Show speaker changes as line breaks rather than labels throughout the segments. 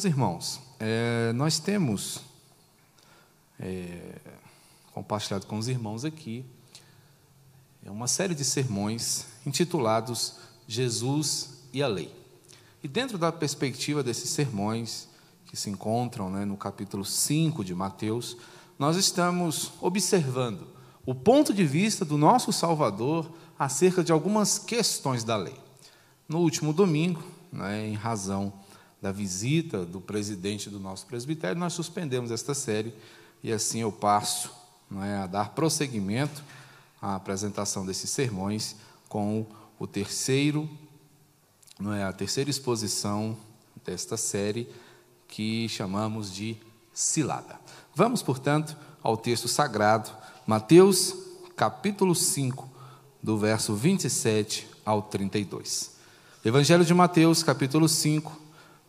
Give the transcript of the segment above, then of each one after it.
Meus irmãos, é, nós temos é, compartilhado com os irmãos aqui é uma série de sermões intitulados Jesus e a Lei. E dentro da perspectiva desses sermões, que se encontram né, no capítulo 5 de Mateus, nós estamos observando o ponto de vista do nosso Salvador acerca de algumas questões da lei. No último domingo, né, em razão da visita do presidente do nosso presbitério, nós suspendemos esta série e assim eu passo né, a dar prosseguimento à apresentação desses sermões com o terceiro, não é, a terceira exposição desta série que chamamos de cilada. Vamos, portanto, ao texto sagrado, Mateus capítulo 5, do verso 27 ao 32. Evangelho de Mateus, capítulo 5,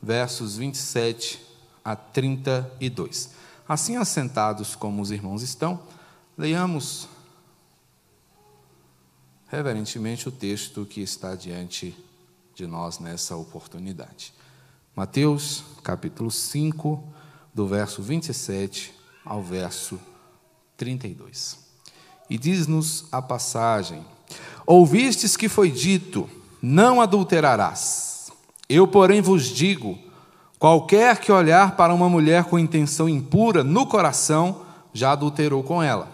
versos 27 a 32. Assim, assentados como os irmãos estão, leiamos reverentemente o texto que está diante de nós nessa oportunidade. Mateus, capítulo 5, do verso 27 ao verso 32. E diz-nos a passagem: Ouvistes que foi dito: Não adulterarás. Eu, porém, vos digo: qualquer que olhar para uma mulher com intenção impura no coração, já adulterou com ela.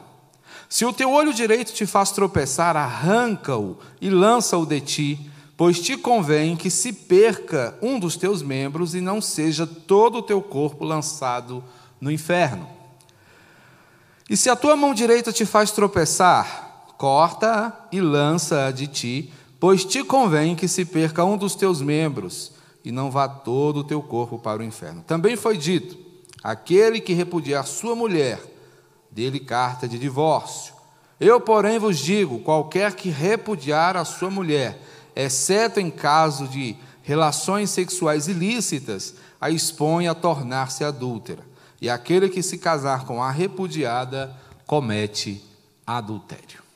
Se o teu olho direito te faz tropeçar, arranca-o e lança-o de ti, pois te convém que se perca um dos teus membros e não seja todo o teu corpo lançado no inferno. E se a tua mão direita te faz tropeçar, corta-a e lança-a de ti, pois te convém que se perca um dos teus membros e não vá todo o teu corpo para o inferno. Também foi dito: aquele que repudiar sua mulher, dele carta de divórcio. Eu, porém, vos digo: qualquer que repudiar a sua mulher, exceto em caso de relações sexuais ilícitas, a expõe a tornar-se adúltera e aquele que se casar com a repudiada comete adultério.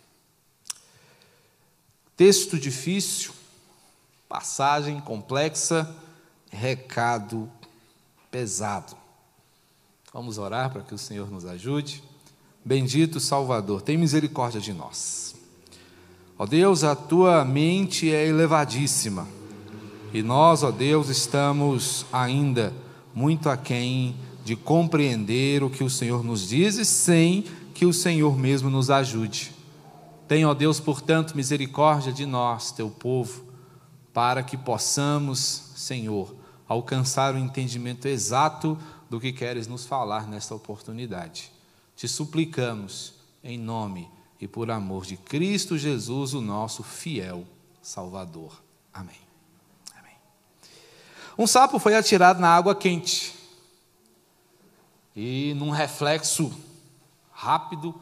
Texto difícil, passagem complexa, recado pesado. Vamos orar para que o Senhor nos ajude. Bendito Salvador, tem misericórdia de nós. Ó Deus, a tua mente é elevadíssima e nós, ó Deus, estamos ainda muito aquém de compreender o que o Senhor nos diz sem que o Senhor mesmo nos ajude. Tenha, ó Deus, portanto, misericórdia de nós, teu povo, para que possamos, Senhor, alcançar o entendimento exato do que queres nos falar nesta oportunidade. Te suplicamos, em nome e por amor de Cristo Jesus, o nosso fiel Salvador. Amém. Amém. Um sapo foi atirado na água quente e, num reflexo rápido,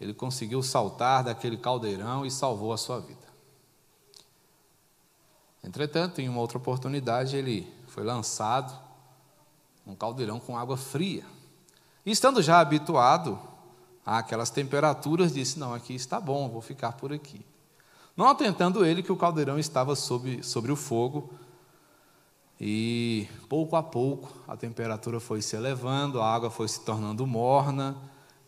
ele conseguiu saltar daquele caldeirão e salvou a sua vida. Entretanto, em uma outra oportunidade, ele foi lançado num caldeirão com água fria. E estando já habituado àquelas temperaturas, disse: Não, aqui está bom, vou ficar por aqui. Não atentando ele que o caldeirão estava sobre, sobre o fogo, e pouco a pouco a temperatura foi se elevando, a água foi se tornando morna.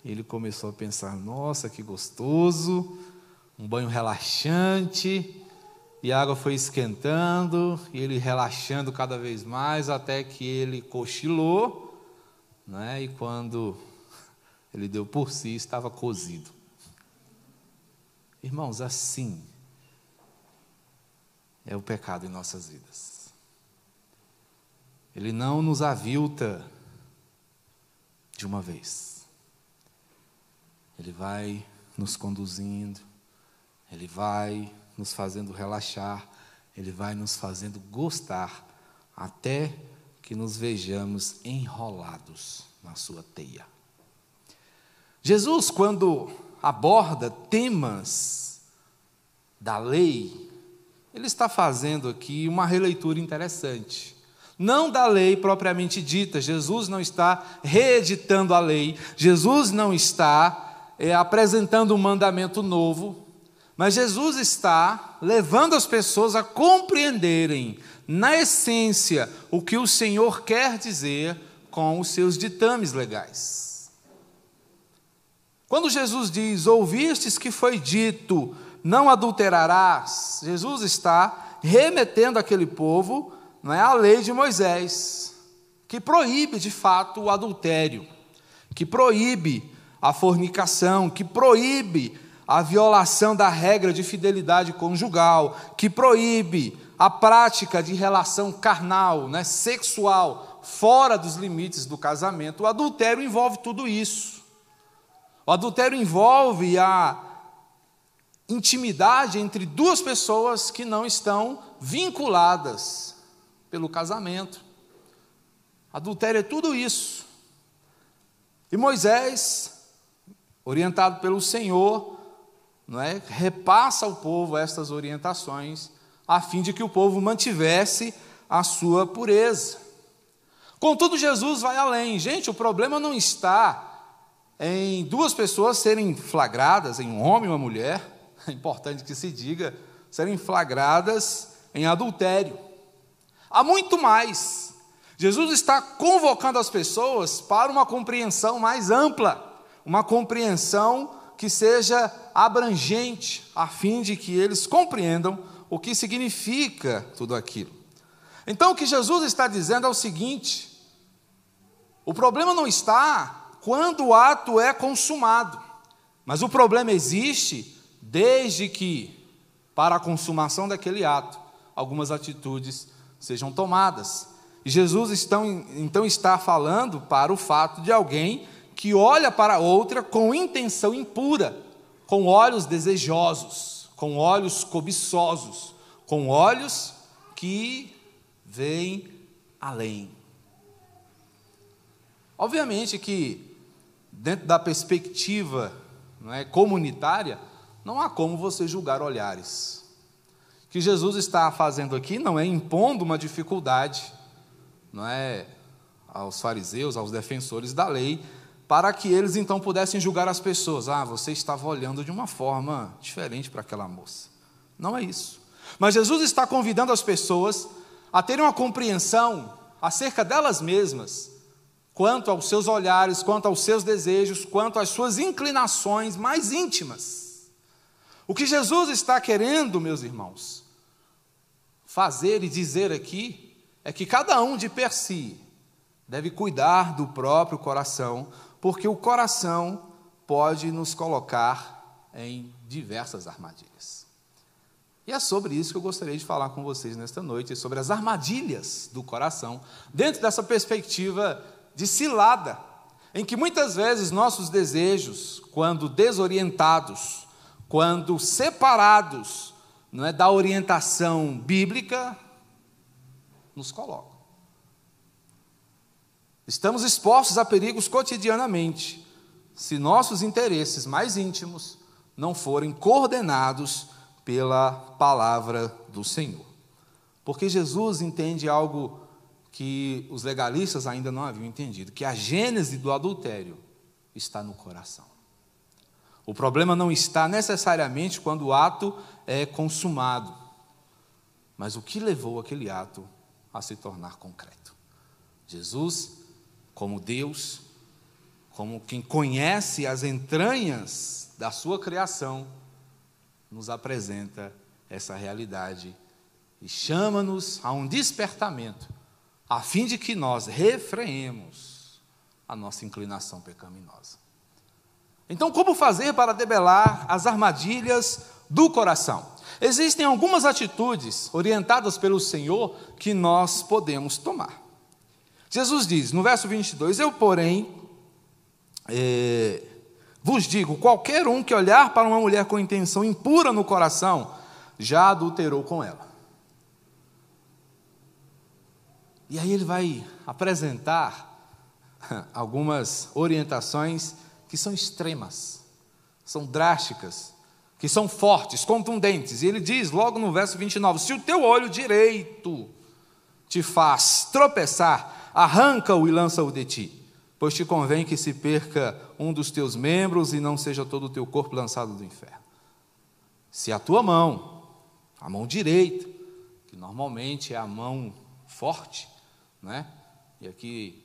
Ele começou a pensar: nossa, que gostoso, um banho relaxante. E a água foi esquentando, e ele relaxando cada vez mais, até que ele cochilou, né? e quando ele deu por si, estava cozido. Irmãos, assim é o pecado em nossas vidas. Ele não nos avilta de uma vez. Ele vai nos conduzindo, ele vai nos fazendo relaxar, ele vai nos fazendo gostar, até que nos vejamos enrolados na sua teia. Jesus, quando aborda temas da lei, ele está fazendo aqui uma releitura interessante não da lei propriamente dita. Jesus não está reeditando a lei, Jesus não está é, apresentando um mandamento novo, mas Jesus está levando as pessoas a compreenderem na essência, o que o Senhor quer dizer com os seus ditames legais. Quando Jesus diz: Ouvistes que foi dito, não adulterarás, Jesus está remetendo aquele povo não é, à lei de Moisés, que proíbe de fato o adultério, que proíbe a fornicação, que proíbe a violação da regra de fidelidade conjugal, que proíbe a prática de relação carnal, né, sexual, fora dos limites do casamento. O adultério envolve tudo isso. O adultério envolve a intimidade entre duas pessoas que não estão vinculadas pelo casamento. Adultério é tudo isso. E Moisés, orientado pelo Senhor, não é, repassa ao povo estas orientações, a fim de que o povo mantivesse a sua pureza. Contudo, Jesus vai além. Gente, o problema não está em duas pessoas serem flagradas, em um homem e uma mulher, é importante que se diga, serem flagradas em adultério. Há muito mais. Jesus está convocando as pessoas para uma compreensão mais ampla, uma compreensão que seja abrangente, a fim de que eles compreendam o que significa tudo aquilo. Então, o que Jesus está dizendo é o seguinte: o problema não está quando o ato é consumado, mas o problema existe desde que, para a consumação daquele ato, algumas atitudes sejam tomadas. E Jesus então, então está falando para o fato de alguém que olha para outra com intenção impura, com olhos desejosos, com olhos cobiçosos, com olhos que veem além. Obviamente que, dentro da perspectiva não é, comunitária, não há como você julgar olhares. O que Jesus está fazendo aqui não é impondo uma dificuldade, não é aos fariseus, aos defensores da lei, para que eles então pudessem julgar as pessoas. Ah, você estava olhando de uma forma diferente para aquela moça. Não é isso. Mas Jesus está convidando as pessoas a terem uma compreensão acerca delas mesmas, quanto aos seus olhares, quanto aos seus desejos, quanto às suas inclinações mais íntimas. O que Jesus está querendo, meus irmãos, fazer e dizer aqui é que cada um de per si deve cuidar do próprio coração, porque o coração pode nos colocar em diversas armadilhas. E é sobre isso que eu gostaria de falar com vocês nesta noite, sobre as armadilhas do coração, dentro dessa perspectiva de cilada, em que muitas vezes nossos desejos, quando desorientados, quando separados não é, da orientação bíblica, nos colocam. Estamos expostos a perigos cotidianamente, se nossos interesses mais íntimos não forem coordenados pela palavra do Senhor. Porque Jesus entende algo que os legalistas ainda não haviam entendido, que a gênese do adultério está no coração. O problema não está necessariamente quando o ato é consumado, mas o que levou aquele ato a se tornar concreto. Jesus, como Deus, como quem conhece as entranhas da sua criação, nos apresenta essa realidade e chama-nos a um despertamento, a fim de que nós refreemos a nossa inclinação pecaminosa. Então, como fazer para debelar as armadilhas do coração? Existem algumas atitudes orientadas pelo Senhor que nós podemos tomar. Jesus diz no verso 22: Eu, porém, é, vos digo: qualquer um que olhar para uma mulher com intenção impura no coração, já adulterou com ela. E aí ele vai apresentar algumas orientações que são extremas, são drásticas, que são fortes, contundentes. E ele diz logo no verso 29: Se o teu olho direito te faz tropeçar, arranca-o e lança-o de ti, pois te convém que se perca um dos teus membros e não seja todo o teu corpo lançado do inferno. Se a tua mão, a mão direita, que normalmente é a mão forte, né? E aqui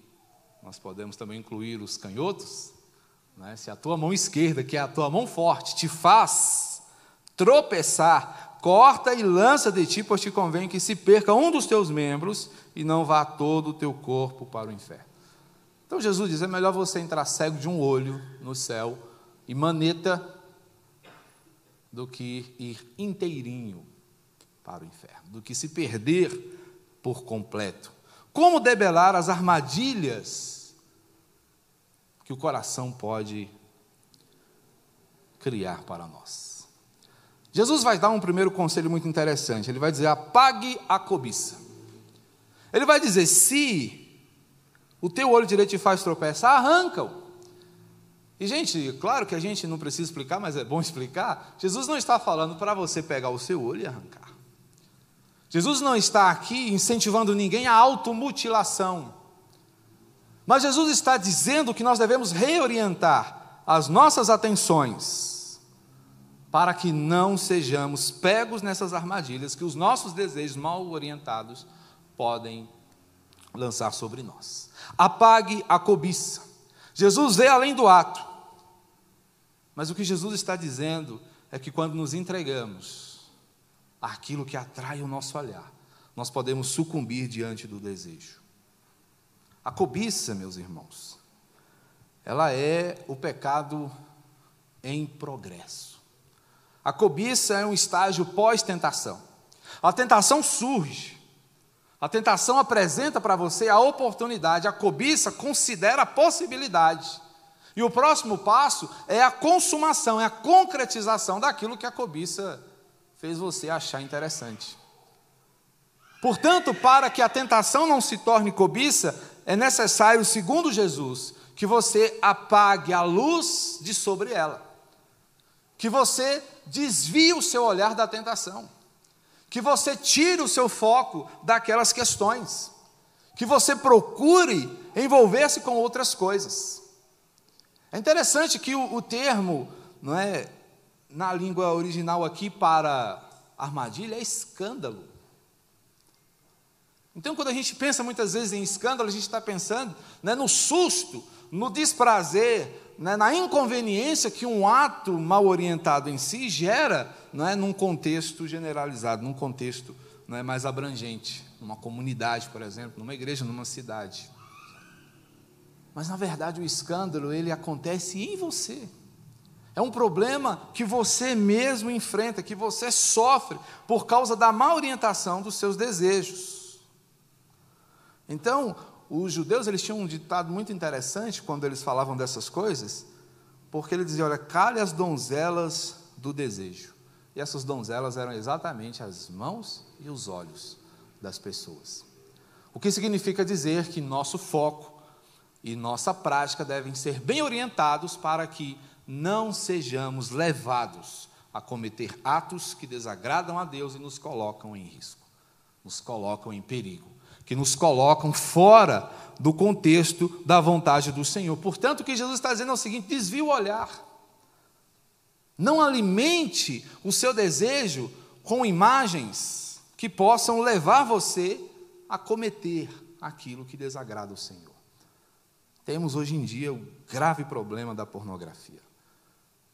nós podemos também incluir os canhotos, né? Se a tua mão esquerda, que é a tua mão forte, te faz tropeçar, corta e lança de ti, pois te convém que se perca um dos teus membros e não vá todo o teu corpo para o inferno. Então Jesus diz: é melhor você entrar cego de um olho no céu e maneta do que ir inteirinho para o inferno, do que se perder por completo. Como debelar as armadilhas que o coração pode criar para nós? Jesus vai dar um primeiro conselho muito interessante. Ele vai dizer: apague a cobiça. Ele vai dizer: se o teu olho direito te faz tropeçar, arranca-o. E, gente, claro que a gente não precisa explicar, mas é bom explicar. Jesus não está falando para você pegar o seu olho e arrancar. Jesus não está aqui incentivando ninguém à automutilação. Mas Jesus está dizendo que nós devemos reorientar as nossas atenções para que não sejamos pegos nessas armadilhas que os nossos desejos mal orientados podem lançar sobre nós. Apague a cobiça. Jesus vê além do ato. Mas o que Jesus está dizendo é que quando nos entregamos àquilo que atrai o nosso olhar, nós podemos sucumbir diante do desejo. A cobiça, meus irmãos, ela é o pecado em progresso. A cobiça é um estágio pós-tentação. A tentação surge, a tentação apresenta para você a oportunidade, a cobiça considera a possibilidade. E o próximo passo é a consumação, é a concretização daquilo que a cobiça fez você achar interessante. Portanto, para que a tentação não se torne cobiça, é necessário, segundo Jesus, que você apague a luz de sobre ela, que você desvie o seu olhar da tentação, que você tire o seu foco daquelas questões, que você procure envolver-se com outras coisas. É interessante que o, o termo, não é, na língua original aqui para armadilha é escândalo. Então, quando a gente pensa muitas vezes em escândalo, a gente está pensando né, no susto, no desprazer, né, na inconveniência que um ato mal orientado em si gera né, num contexto generalizado, num contexto né, mais abrangente, numa comunidade, por exemplo, numa igreja, numa cidade. Mas na verdade o escândalo ele acontece em você. É um problema que você mesmo enfrenta, que você sofre por causa da má orientação dos seus desejos. Então, os judeus eles tinham um ditado muito interessante quando eles falavam dessas coisas, porque ele dizia: olha, cale as donzelas do desejo. E essas donzelas eram exatamente as mãos e os olhos das pessoas. O que significa dizer que nosso foco e nossa prática devem ser bem orientados para que não sejamos levados a cometer atos que desagradam a Deus e nos colocam em risco, nos colocam em perigo, que nos colocam fora do contexto da vontade do Senhor. Portanto, o que Jesus está dizendo é o seguinte: desvie o olhar. Não alimente o seu desejo com imagens que possam levar você a cometer aquilo que desagrada o Senhor. Temos hoje em dia o grave problema da pornografia,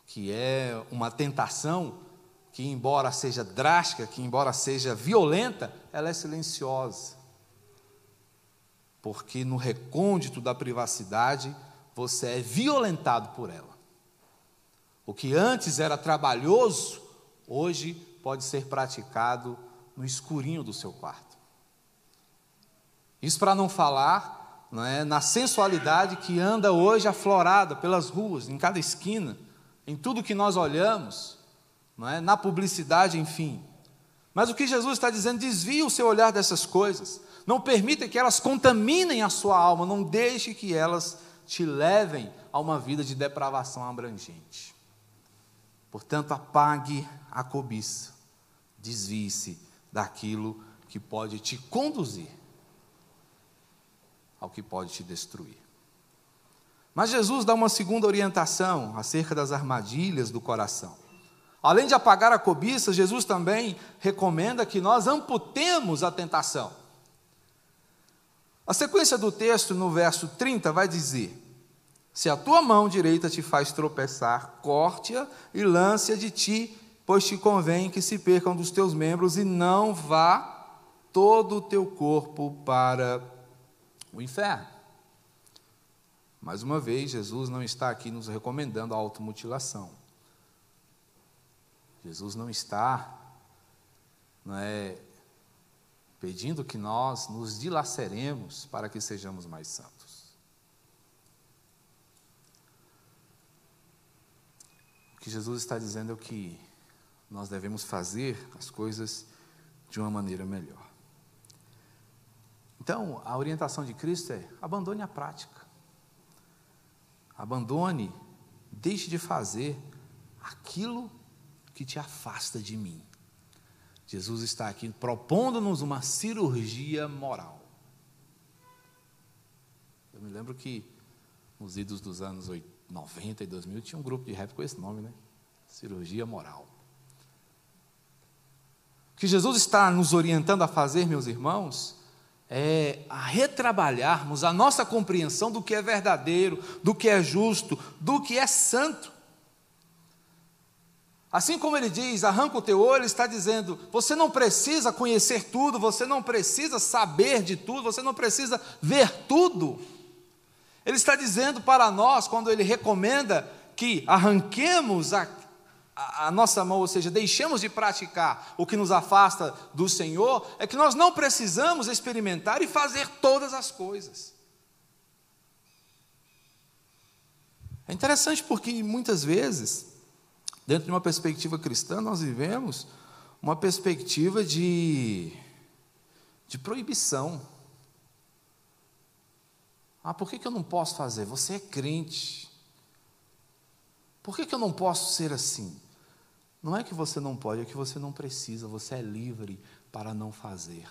que é uma tentação que, embora seja drástica, que, embora seja violenta, ela é silenciosa. Porque no recôndito da privacidade, você é violentado por ela. O que antes era trabalhoso, hoje pode ser praticado no escurinho do seu quarto. Isso para não falar é, na sensualidade que anda hoje aflorada pelas ruas, em cada esquina, em tudo que nós olhamos, é, na publicidade, enfim. Mas o que Jesus está dizendo, desvie o seu olhar dessas coisas, não permita que elas contaminem a sua alma, não deixe que elas te levem a uma vida de depravação abrangente. Portanto, apague a cobiça, desvie-se daquilo que pode te conduzir ao que pode te destruir. Mas Jesus dá uma segunda orientação acerca das armadilhas do coração. Além de apagar a cobiça, Jesus também recomenda que nós amputemos a tentação. A sequência do texto, no verso 30, vai dizer: Se a tua mão direita te faz tropeçar, corte-a e lance-a de ti, pois te convém que se percam dos teus membros e não vá todo o teu corpo para o inferno. Mais uma vez, Jesus não está aqui nos recomendando a automutilação. Jesus não está não é, pedindo que nós nos dilaceremos para que sejamos mais santos. O que Jesus está dizendo é que nós devemos fazer as coisas de uma maneira melhor. Então, a orientação de Cristo é: abandone a prática. Abandone, deixe de fazer aquilo que te afasta de mim. Jesus está aqui propondo-nos uma cirurgia moral. Eu me lembro que nos idos dos anos 90 e 2000 tinha um grupo de rap com esse nome, né? Cirurgia moral. O que Jesus está nos orientando a fazer, meus irmãos, é, a retrabalharmos a nossa compreensão do que é verdadeiro, do que é justo, do que é santo. Assim como ele diz, arranca o teu olho, está dizendo: você não precisa conhecer tudo, você não precisa saber de tudo, você não precisa ver tudo. Ele está dizendo para nós, quando ele recomenda que arranquemos a, a, a, nossa mão, ou seja, deixemos de praticar o que nos afasta do Senhor, é que nós não precisamos experimentar e fazer todas as coisas. É interessante porque muitas vezes, dentro de uma perspectiva cristã, nós vivemos uma perspectiva de, de proibição. Ah, por que, que eu não posso fazer? Você é crente. Por que, que eu não posso ser assim? Não é que você não pode, é que você não precisa, você é livre para não fazer.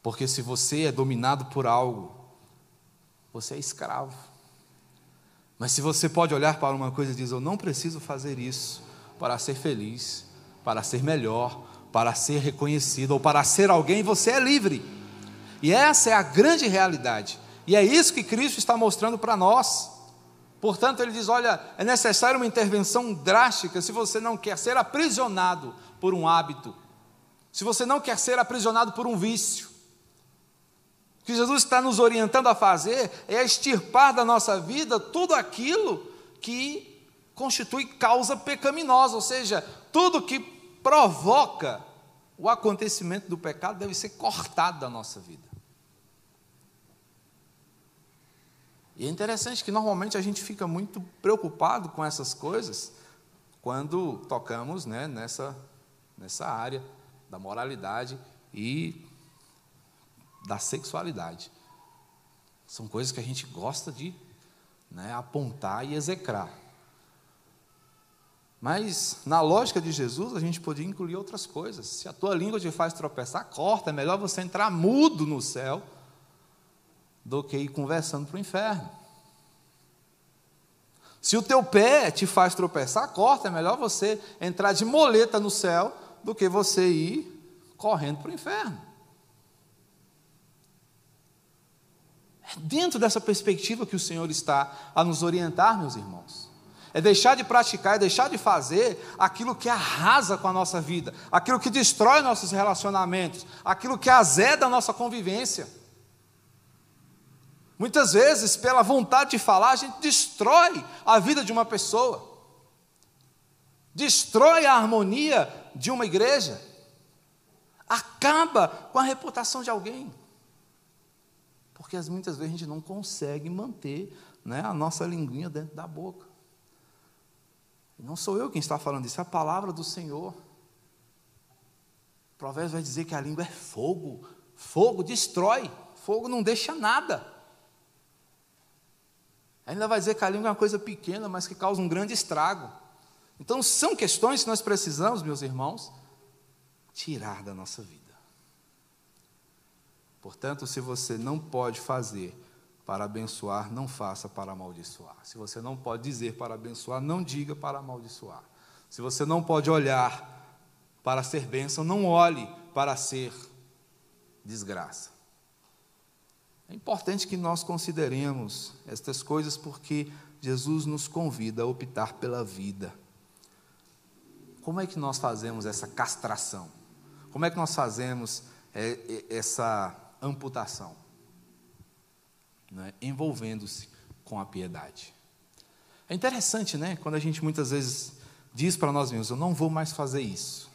Porque se você é dominado por algo, você é escravo. Mas se você pode olhar para uma coisa e dizer: Eu não preciso fazer isso para ser feliz, para ser melhor, para ser reconhecido ou para ser alguém, você é livre. E essa é a grande realidade. E é isso que Cristo está mostrando para nós. Portanto, ele diz: olha, é necessária uma intervenção drástica se você não quer ser aprisionado por um hábito, se você não quer ser aprisionado por um vício. Que Jesus está nos orientando a fazer é extirpar da nossa vida tudo aquilo que constitui causa pecaminosa, ou seja, tudo que provoca o acontecimento do pecado deve ser cortado da nossa vida. E é interessante que normalmente a gente fica muito preocupado com essas coisas quando tocamos né, nessa, nessa área da moralidade e da sexualidade. São coisas que a gente gosta de né, apontar e execrar. Mas, na lógica de Jesus, a gente podia incluir outras coisas. Se a tua língua te faz tropeçar, corta. É melhor você entrar mudo no céu do que ir conversando para o inferno. Se o teu pé te faz tropeçar, corta, é melhor você entrar de moleta no céu do que você ir correndo para o inferno. É dentro dessa perspectiva que o Senhor está a nos orientar, meus irmãos. É deixar de praticar, é deixar de fazer aquilo que arrasa com a nossa vida, aquilo que destrói nossos relacionamentos, aquilo que azeda a nossa convivência. Muitas vezes, pela vontade de falar, a gente destrói a vida de uma pessoa, destrói a harmonia de uma igreja, acaba com a reputação de alguém. Porque muitas vezes a gente não consegue manter né, a nossa linguinha dentro da boca. Não sou eu quem está falando isso, é a palavra do Senhor. O provérbio vai dizer que a língua é fogo, fogo destrói, fogo não deixa nada. Ainda vai dizer que a língua é uma coisa pequena, mas que causa um grande estrago. Então, são questões que nós precisamos, meus irmãos, tirar da nossa vida. Portanto, se você não pode fazer para abençoar, não faça para amaldiçoar. Se você não pode dizer para abençoar, não diga para amaldiçoar. Se você não pode olhar para ser bênção, não olhe para ser desgraça. É importante que nós consideremos estas coisas porque Jesus nos convida a optar pela vida. Como é que nós fazemos essa castração? Como é que nós fazemos é, é, essa amputação? Né? Envolvendo-se com a piedade. É interessante, né? Quando a gente muitas vezes diz para nós mesmos: Eu não vou mais fazer isso.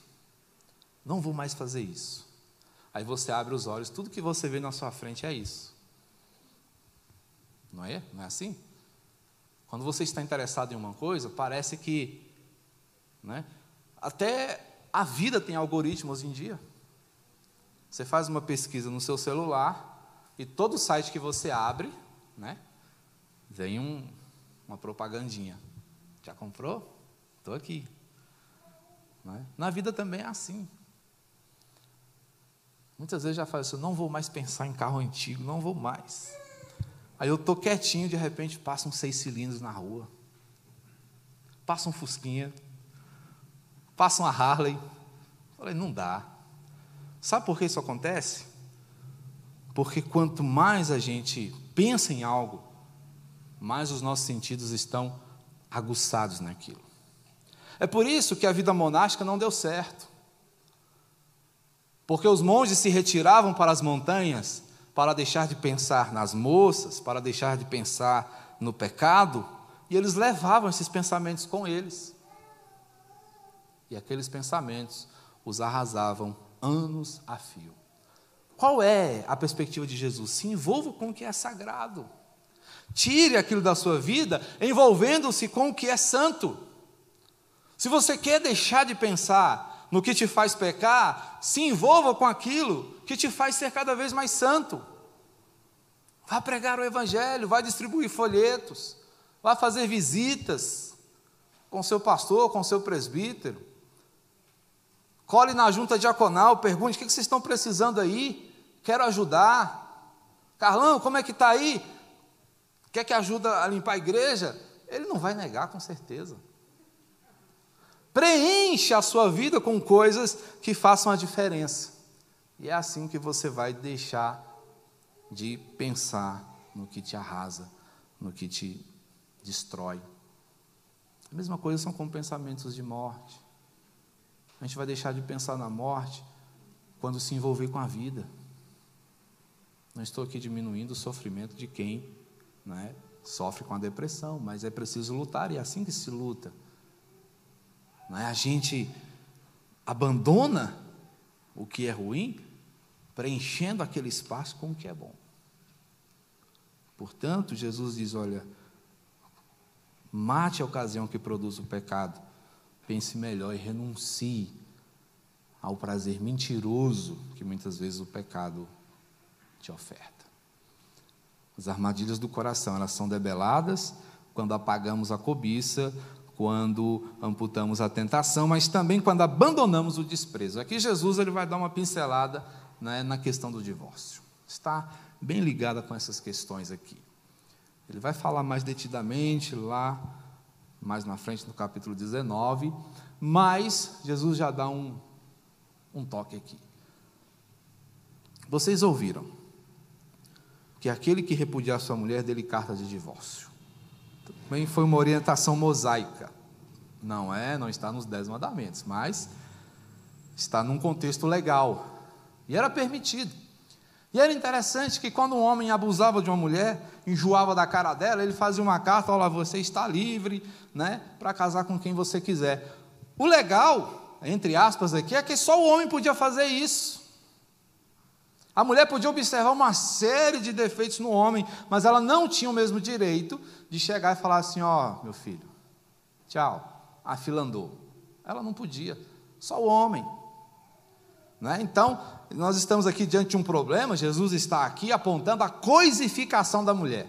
Não vou mais fazer isso. Aí você abre os olhos, tudo que você vê na sua frente é isso. Não é? Não é assim? Quando você está interessado em uma coisa, parece que. Né, até a vida tem algoritmos hoje em dia. Você faz uma pesquisa no seu celular e todo site que você abre, né, vem um, uma propagandinha. Já comprou? Estou aqui. É? Na vida também é assim. Muitas vezes já falo assim, não vou mais pensar em carro antigo, não vou mais. Aí eu estou quietinho, de repente passa um seis cilindros na rua. Passa um Fusquinha. Passa uma Harley. Falei, não dá. Sabe por que isso acontece? Porque quanto mais a gente pensa em algo, mais os nossos sentidos estão aguçados naquilo. É por isso que a vida monástica não deu certo. Porque os monges se retiravam para as montanhas para deixar de pensar nas moças, para deixar de pensar no pecado, e eles levavam esses pensamentos com eles. E aqueles pensamentos os arrasavam anos a fio. Qual é a perspectiva de Jesus? Se envolva com o que é sagrado. Tire aquilo da sua vida, envolvendo-se com o que é santo. Se você quer deixar de pensar no que te faz pecar, se envolva com aquilo que te faz ser cada vez mais santo. Vá pregar o Evangelho, vá distribuir folhetos, vá fazer visitas com seu pastor, com seu presbítero. Cole na junta diaconal, pergunte: o que vocês estão precisando aí? Quero ajudar. Carlão, como é que está aí? Quer que ajuda a limpar a igreja? Ele não vai negar, com certeza. Preencha a sua vida com coisas que façam a diferença. E é assim que você vai deixar de pensar no que te arrasa, no que te destrói. A mesma coisa são com pensamentos de morte. A gente vai deixar de pensar na morte quando se envolver com a vida. Não estou aqui diminuindo o sofrimento de quem né, sofre com a depressão, mas é preciso lutar e é assim que se luta. Não é? A gente abandona o que é ruim, preenchendo aquele espaço com o que é bom. Portanto, Jesus diz: olha, mate a ocasião que produz o pecado, pense melhor e renuncie ao prazer mentiroso que muitas vezes o pecado te oferta. As armadilhas do coração, elas são debeladas quando apagamos a cobiça, quando amputamos a tentação, mas também quando abandonamos o desprezo. Aqui Jesus ele vai dar uma pincelada né, na questão do divórcio. Está bem ligada com essas questões aqui. Ele vai falar mais detidamente lá, mais na frente, no capítulo 19, mas Jesus já dá um, um toque aqui. Vocês ouviram que aquele que repudiar sua mulher dele carta de divórcio. Também foi uma orientação mosaica. Não é, não está nos dez mandamentos, mas está num contexto legal. E era permitido. E era interessante que quando um homem abusava de uma mulher, enjoava da cara dela, ele fazia uma carta, olha, você está livre, né, para casar com quem você quiser. O legal, entre aspas aqui, é que só o homem podia fazer isso. A mulher podia observar uma série de defeitos no homem, mas ela não tinha o mesmo direito de chegar e falar assim: ó, oh, meu filho, tchau, a fila andou. Ela não podia, só o homem. Né? Então, nós estamos aqui diante de um problema, Jesus está aqui apontando a coisificação da mulher.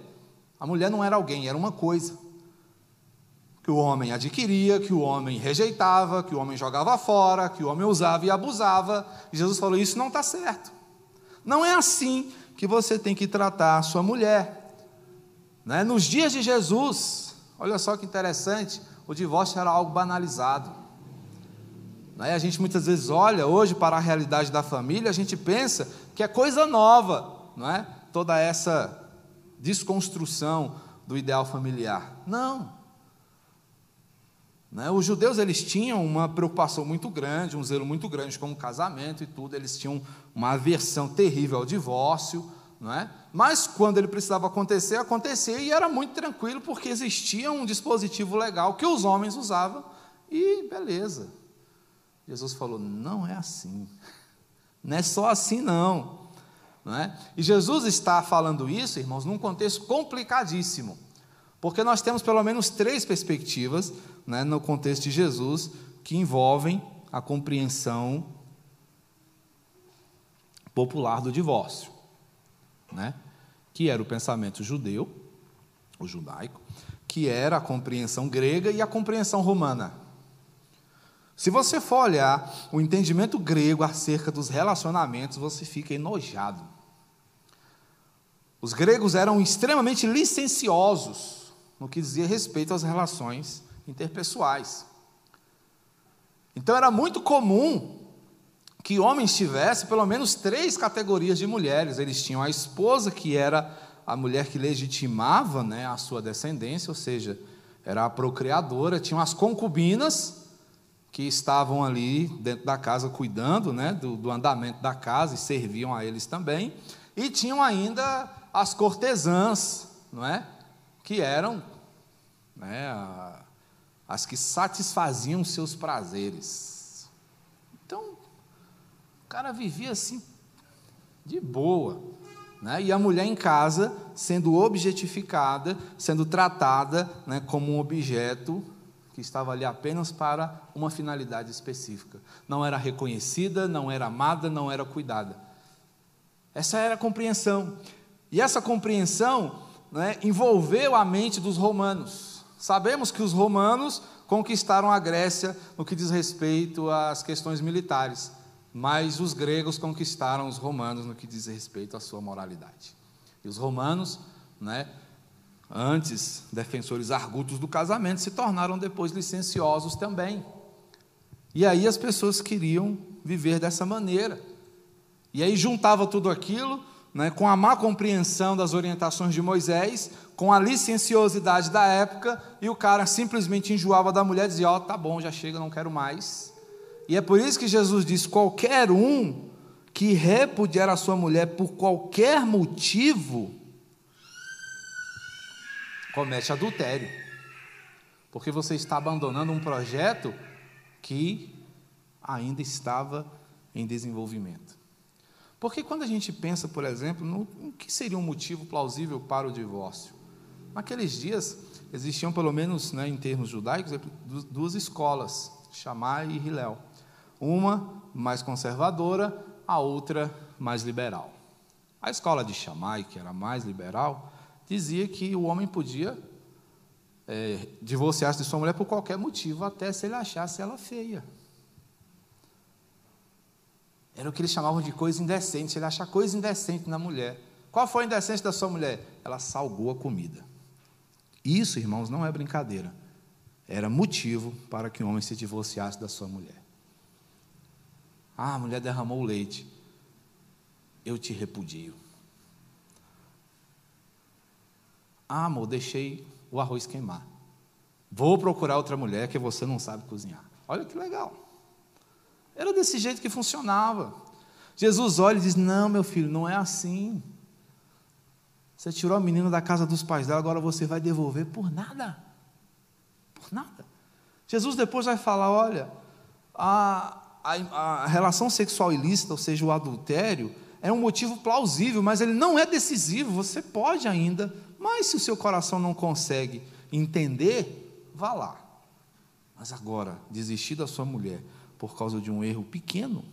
A mulher não era alguém, era uma coisa. Que o homem adquiria, que o homem rejeitava, que o homem jogava fora, que o homem usava e abusava. E Jesus falou: Isso não está certo. Não é assim que você tem que tratar a sua mulher. Né? Nos dias de Jesus, olha só que interessante, o divórcio era algo banalizado. Né? A gente muitas vezes olha hoje para a realidade da família, a gente pensa que é coisa nova, não é? Toda essa desconstrução do ideal familiar. Não. Né? Os judeus eles tinham uma preocupação muito grande, um zelo muito grande com o casamento e tudo, eles tinham uma aversão terrível ao divórcio, não é? mas quando ele precisava acontecer, acontecia e era muito tranquilo, porque existia um dispositivo legal que os homens usavam e beleza. Jesus falou: não é assim, não é só assim não. não é? E Jesus está falando isso, irmãos, num contexto complicadíssimo. Porque nós temos pelo menos três perspectivas né, no contexto de Jesus que envolvem a compreensão popular do divórcio, né? que era o pensamento judeu, o judaico, que era a compreensão grega e a compreensão romana. Se você for olhar o entendimento grego acerca dos relacionamentos, você fica enojado. Os gregos eram extremamente licenciosos no que dizia respeito às relações interpessoais. Então era muito comum que homens tivessem pelo menos três categorias de mulheres. Eles tinham a esposa, que era a mulher que legitimava né, a sua descendência, ou seja, era a procriadora, tinham as concubinas, que estavam ali dentro da casa cuidando né, do, do andamento da casa e serviam a eles também, e tinham ainda as cortesãs, não é? que eram né, as que satisfaziam seus prazeres. Então, o cara vivia assim, de boa. Né? E a mulher em casa sendo objetificada, sendo tratada né, como um objeto que estava ali apenas para uma finalidade específica. Não era reconhecida, não era amada, não era cuidada. Essa era a compreensão. E essa compreensão né, envolveu a mente dos romanos. Sabemos que os romanos conquistaram a Grécia no que diz respeito às questões militares, mas os gregos conquistaram os romanos no que diz respeito à sua moralidade. E os romanos, né, antes defensores argutos do casamento, se tornaram depois licenciosos também. E aí as pessoas queriam viver dessa maneira. E aí juntava tudo aquilo né, com a má compreensão das orientações de Moisés, com a licenciosidade da época, e o cara simplesmente enjoava da mulher e dizia: Ó, oh, tá bom, já chega, não quero mais. E é por isso que Jesus diz: qualquer um que repudiar a sua mulher por qualquer motivo, comete adultério, porque você está abandonando um projeto que ainda estava em desenvolvimento. Porque quando a gente pensa, por exemplo, no, que seria um motivo plausível para o divórcio? Naqueles dias existiam, pelo menos né, em termos judaicos, duas escolas, Shammai e Hillel. Uma mais conservadora, a outra mais liberal. A escola de Shammai, que era mais liberal, dizia que o homem podia é, divorciar-se de sua mulher por qualquer motivo, até se ele achasse ela feia. Era o que eles chamavam de coisa indecente. Ele achava coisa indecente na mulher. Qual foi a indecência da sua mulher? Ela salgou a comida. Isso, irmãos, não é brincadeira. Era motivo para que o homem se divorciasse da sua mulher. Ah, a mulher derramou o leite. Eu te repudio. Ah, amor, deixei o arroz queimar. Vou procurar outra mulher que você não sabe cozinhar. Olha que legal. Era desse jeito que funcionava. Jesus olha e diz: Não, meu filho, não é assim. Você tirou a menina da casa dos pais dela, agora você vai devolver por nada. Por nada. Jesus depois vai falar: olha, a, a, a, relação sexual ilícita, ou seja, o adultério, é um motivo plausível, mas ele não é decisivo. Você pode ainda, mas se o seu coração não consegue entender, vá lá. Mas agora, desistir da sua mulher por causa de um erro pequeno.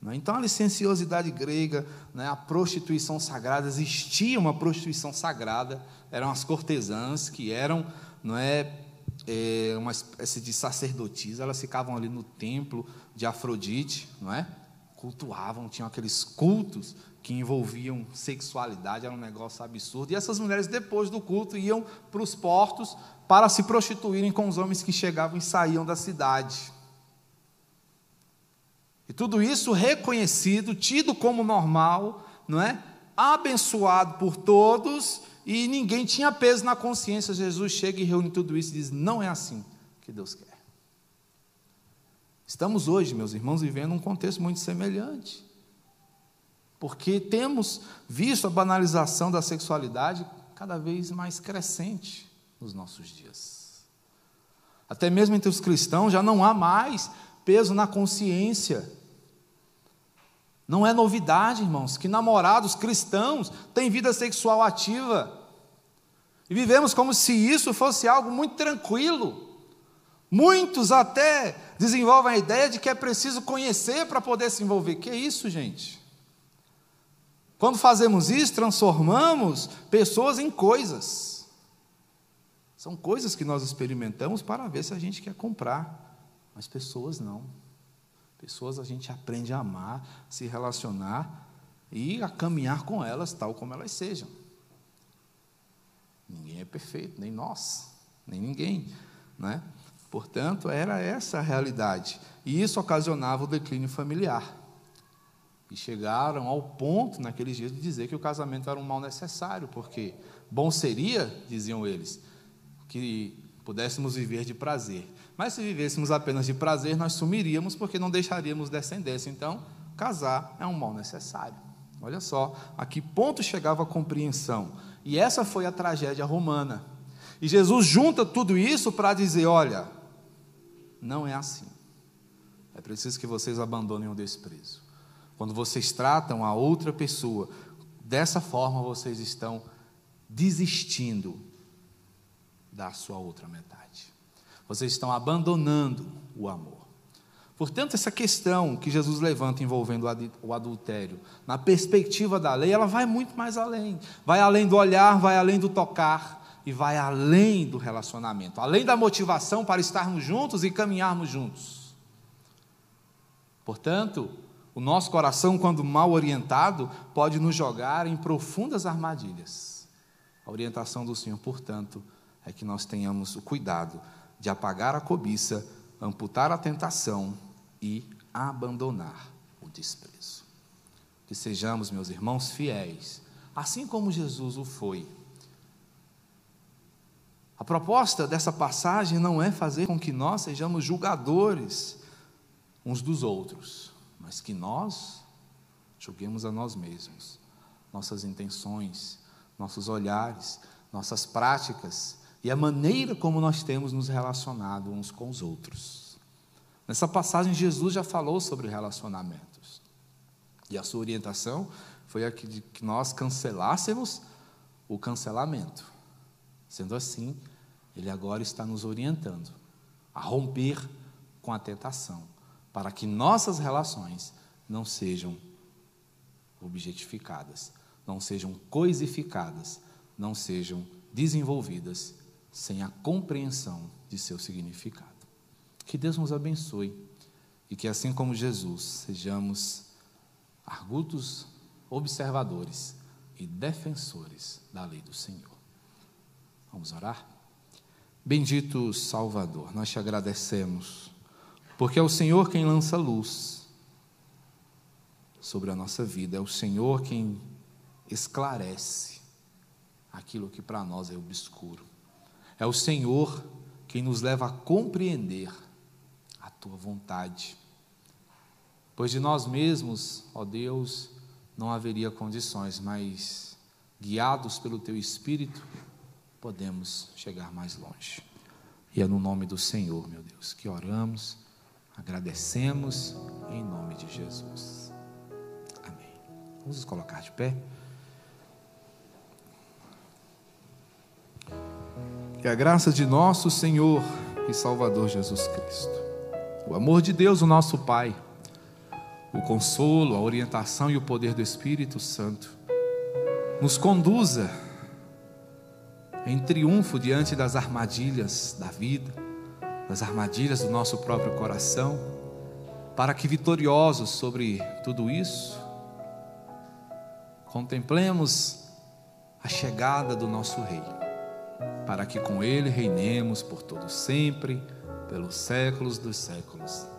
Né? Então, a licenciosidade grega, né, a prostituição sagrada, existia uma prostituição sagrada, eram as cortesãs que eram não é, é, uma espécie de sacerdotisas, elas ficavam ali no templo de Afrodite, não é? cultuavam, tinham aqueles cultos que envolviam sexualidade, era um negócio absurdo. E essas mulheres, depois do culto, iam para os portos para se prostituírem com os homens que chegavam e saíam da cidade. E tudo isso reconhecido, tido como normal, não é? Abençoado por todos, e ninguém tinha peso na consciência. Jesus chega e reúne tudo isso e diz: Não é assim que Deus quer. Estamos hoje, meus irmãos, vivendo um contexto muito semelhante. Porque temos visto a banalização da sexualidade cada vez mais crescente nos nossos dias. Até mesmo entre os cristãos já não há mais peso na consciência. Não é novidade, irmãos, que namorados cristãos têm vida sexual ativa. E vivemos como se isso fosse algo muito tranquilo. Muitos até desenvolvem a ideia de que é preciso conhecer para poder se envolver. Que é isso, gente? Quando fazemos isso, transformamos pessoas em coisas. São coisas que nós experimentamos para ver se a gente quer comprar, mas pessoas não. Pessoas a gente aprende a amar, se relacionar e a caminhar com elas tal como elas sejam. Ninguém é perfeito, nem nós, nem ninguém, né? Portanto, era essa a realidade. E isso ocasionava o declínio familiar. E chegaram ao ponto, naqueles dias, de dizer que o casamento era um mal necessário, porque bom seria, diziam eles, que pudéssemos viver de prazer. Mas se vivêssemos apenas de prazer, nós sumiríamos, porque não deixaríamos descendência. Então, casar é um mal necessário. Olha só a que ponto chegava a compreensão. E essa foi a tragédia romana. E Jesus junta tudo isso para dizer: olha, não é assim. É preciso que vocês abandonem o desprezo. Quando vocês tratam a outra pessoa dessa forma, vocês estão desistindo da sua outra metade. Vocês estão abandonando o amor. Portanto, essa questão que Jesus levanta envolvendo o adultério, na perspectiva da lei, ela vai muito mais além. Vai além do olhar, vai além do tocar e vai além do relacionamento, além da motivação para estarmos juntos e caminharmos juntos. Portanto, o nosso coração, quando mal orientado, pode nos jogar em profundas armadilhas. A orientação do Senhor, portanto, é que nós tenhamos o cuidado de apagar a cobiça, amputar a tentação e abandonar o desprezo. Que sejamos, meus irmãos, fiéis, assim como Jesus o foi. A proposta dessa passagem não é fazer com que nós sejamos julgadores uns dos outros mas que nós julguemos a nós mesmos, nossas intenções, nossos olhares, nossas práticas e a maneira como nós temos nos relacionado uns com os outros. Nessa passagem, Jesus já falou sobre relacionamentos. E a sua orientação foi a que nós cancelássemos o cancelamento. Sendo assim, ele agora está nos orientando a romper com a tentação para que nossas relações não sejam objetificadas, não sejam coisificadas, não sejam desenvolvidas sem a compreensão de seu significado. Que Deus nos abençoe e que, assim como Jesus, sejamos argutos observadores e defensores da lei do Senhor. Vamos orar? Bendito Salvador, nós te agradecemos porque é o Senhor quem lança luz sobre a nossa vida, é o Senhor quem esclarece aquilo que para nós é obscuro. É o Senhor quem nos leva a compreender a tua vontade. Pois de nós mesmos, ó Deus, não haveria condições, mas guiados pelo teu espírito, podemos chegar mais longe. E é no nome do Senhor, meu Deus, que oramos Agradecemos em nome de Jesus. Amém. Vamos nos colocar de pé. Que a graça de nosso Senhor e Salvador Jesus Cristo, o amor de Deus, o nosso Pai, o consolo, a orientação e o poder do Espírito Santo nos conduza em triunfo diante das armadilhas da vida das armadilhas do nosso próprio coração, para que vitoriosos sobre tudo isso, contemplemos a chegada do nosso Rei, para que com Ele reinemos por todo sempre, pelos séculos dos séculos.